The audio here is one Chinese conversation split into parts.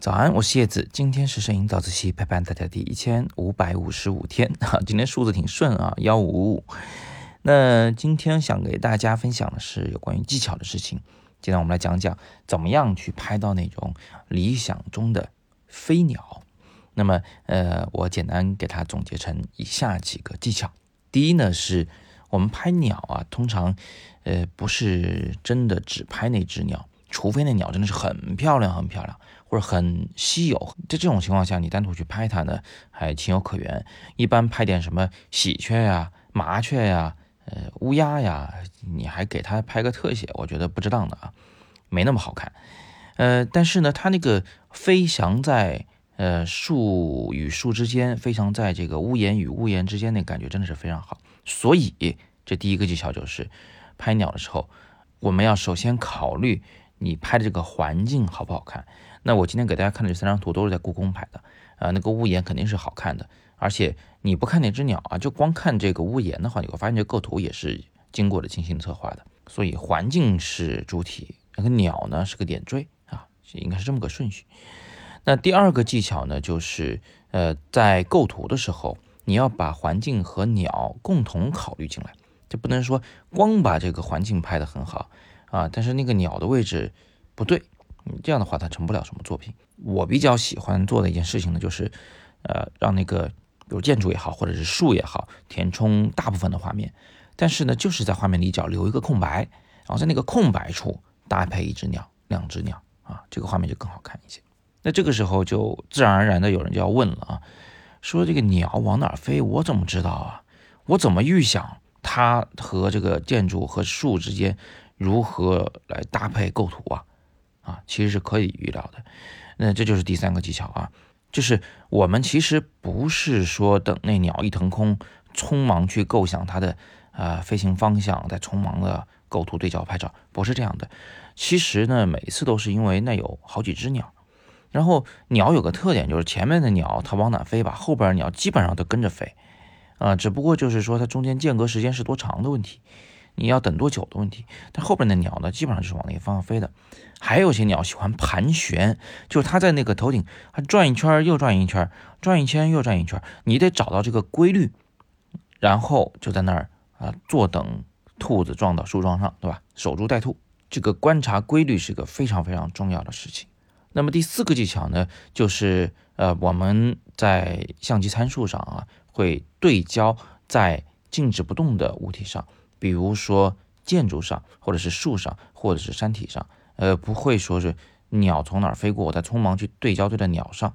早安，我是叶子，今天是摄影早自习陪伴大家第一千五百五十五天哈，今天数字挺顺啊，幺五五五。那今天想给大家分享的是有关于技巧的事情。今天我们来讲讲怎么样去拍到那种理想中的飞鸟。那么，呃，我简单给它总结成以下几个技巧。第一呢，是我们拍鸟啊，通常，呃，不是真的只拍那只鸟，除非那鸟真的是很漂亮、很漂亮。或者很稀有，在这种情况下，你单独去拍它呢，还情有可原。一般拍点什么喜鹊呀、麻雀呀、呃乌鸦呀，你还给它拍个特写，我觉得不值当的啊，没那么好看。呃，但是呢，它那个飞翔在呃树与树之间，飞翔在这个屋檐与屋檐之间，那感觉真的是非常好。所以，这第一个技巧就是拍鸟的时候，我们要首先考虑你拍的这个环境好不好看。那我今天给大家看的这三张图都是在故宫拍的，啊，那个屋檐肯定是好看的，而且你不看那只鸟啊，就光看这个屋檐的话，你会发现这构图也是经过了精心策划的。所以环境是主体，那个鸟呢是个点缀啊，应该是这么个顺序。那第二个技巧呢，就是呃，在构图的时候，你要把环境和鸟共同考虑进来，就不能说光把这个环境拍得很好啊，但是那个鸟的位置不对。这样的话，它成不了什么作品。我比较喜欢做的一件事情呢，就是，呃，让那个比如建筑也好，或者是树也好，填充大部分的画面。但是呢，就是在画面里角留一个空白，然后在那个空白处搭配一只鸟、两只鸟啊，这个画面就更好看一些。那这个时候就自然而然的有人就要问了啊，说这个鸟往哪儿飞，我怎么知道啊？我怎么预想它和这个建筑和树之间如何来搭配构图啊？啊，其实是可以预料的，那这就是第三个技巧啊，就是我们其实不是说等那鸟一腾空，匆忙去构想它的呃飞行方向，再匆忙的构图对焦拍照，不是这样的。其实呢，每次都是因为那有好几只鸟，然后鸟有个特点就是前面的鸟它往哪飞吧，后边鸟基本上都跟着飞，啊，只不过就是说它中间间隔时间是多长的问题。你要等多久的问题，但后边的鸟呢，基本上就是往那个方向飞的。还有些鸟喜欢盘旋，就是它在那个头顶，它转一圈又转一圈，转一圈又转一圈。你得找到这个规律，然后就在那儿啊，坐等兔子撞到树桩上，对吧？守株待兔，这个观察规律是个非常非常重要的事情。那么第四个技巧呢，就是呃，我们在相机参数上啊，会对焦在静止不动的物体上。比如说建筑上，或者是树上，或者是山体上，呃，不会说是鸟从哪儿飞过，我再匆忙去对焦对在鸟上，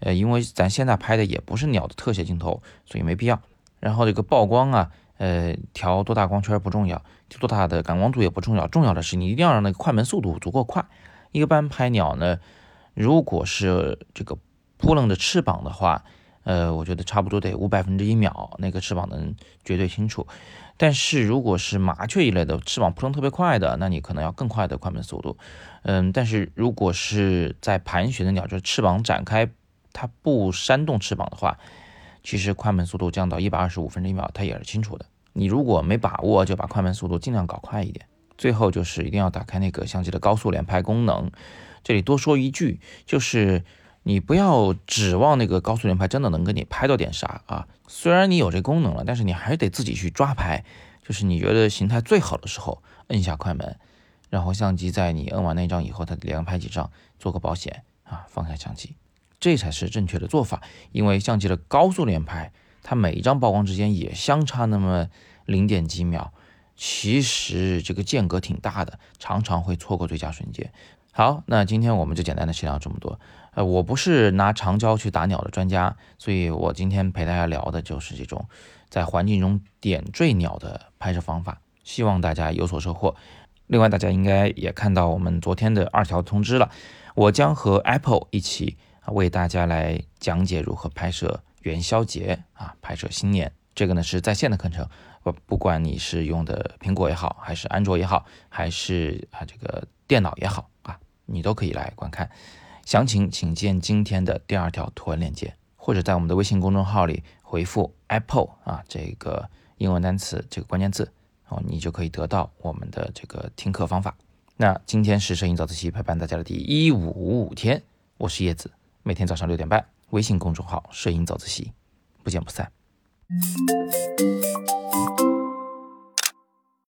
呃，因为咱现在拍的也不是鸟的特写镜头，所以没必要。然后这个曝光啊，呃，调多大光圈不重要，调多大的感光度也不重要，重要的是你一定要让那个快门速度足够快。一般拍鸟呢，如果是这个扑棱着翅膀的话。呃，我觉得差不多得五百分之一秒，那个翅膀能绝对清楚。但是如果是麻雀一类的翅膀扑腾特别快的，那你可能要更快的快门速度。嗯，但是如果是在盘旋的鸟，就是翅膀展开，它不扇动翅膀的话，其实快门速度降到一百二十五分之一秒，它也是清楚的。你如果没把握，就把快门速度尽量搞快一点。最后就是一定要打开那个相机的高速连拍功能。这里多说一句，就是。你不要指望那个高速连拍真的能给你拍到点啥啊！虽然你有这功能了，但是你还是得自己去抓拍。就是你觉得形态最好的时候，摁下快门，然后相机在你摁完那张以后，它连拍几张，做个保险啊，放下相机，这才是正确的做法。因为相机的高速连拍，它每一张曝光之间也相差那么零点几秒，其实这个间隔挺大的，常常会错过最佳瞬间。好，那今天我们就简单的先聊这么多。呃，我不是拿长焦去打鸟的专家，所以我今天陪大家聊的就是这种在环境中点缀鸟的拍摄方法，希望大家有所收获。另外，大家应该也看到我们昨天的二条通知了，我将和 Apple 一起为大家来讲解如何拍摄元宵节啊，拍摄新年。这个呢是在线的课程，不不管你是用的苹果也好，还是安卓也好，还是啊这个电脑也好啊。你都可以来观看，详情请见今天的第二条图文链接，或者在我们的微信公众号里回复 Apple 啊这个英文单词这个关键字，哦，你就可以得到我们的这个听课方法。那今天是摄影早自习陪伴大家的第一五五天，我是叶子，每天早上六点半，微信公众号“摄影早自习”，不见不散。